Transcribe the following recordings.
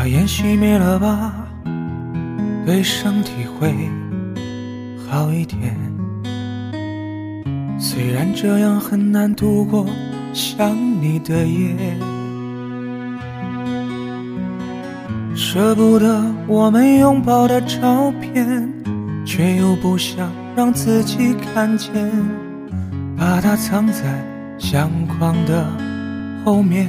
把烟熄灭了吧，对身体会好一点。虽然这样很难度过想你的夜，舍不得我们拥抱的照片，却又不想让自己看见，把它藏在相框的后面。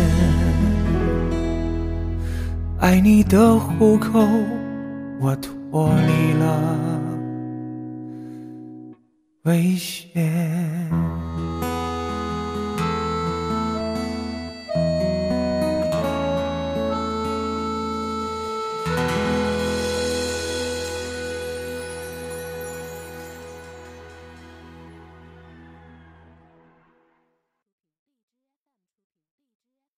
爱你的虎口，我脱离了危险。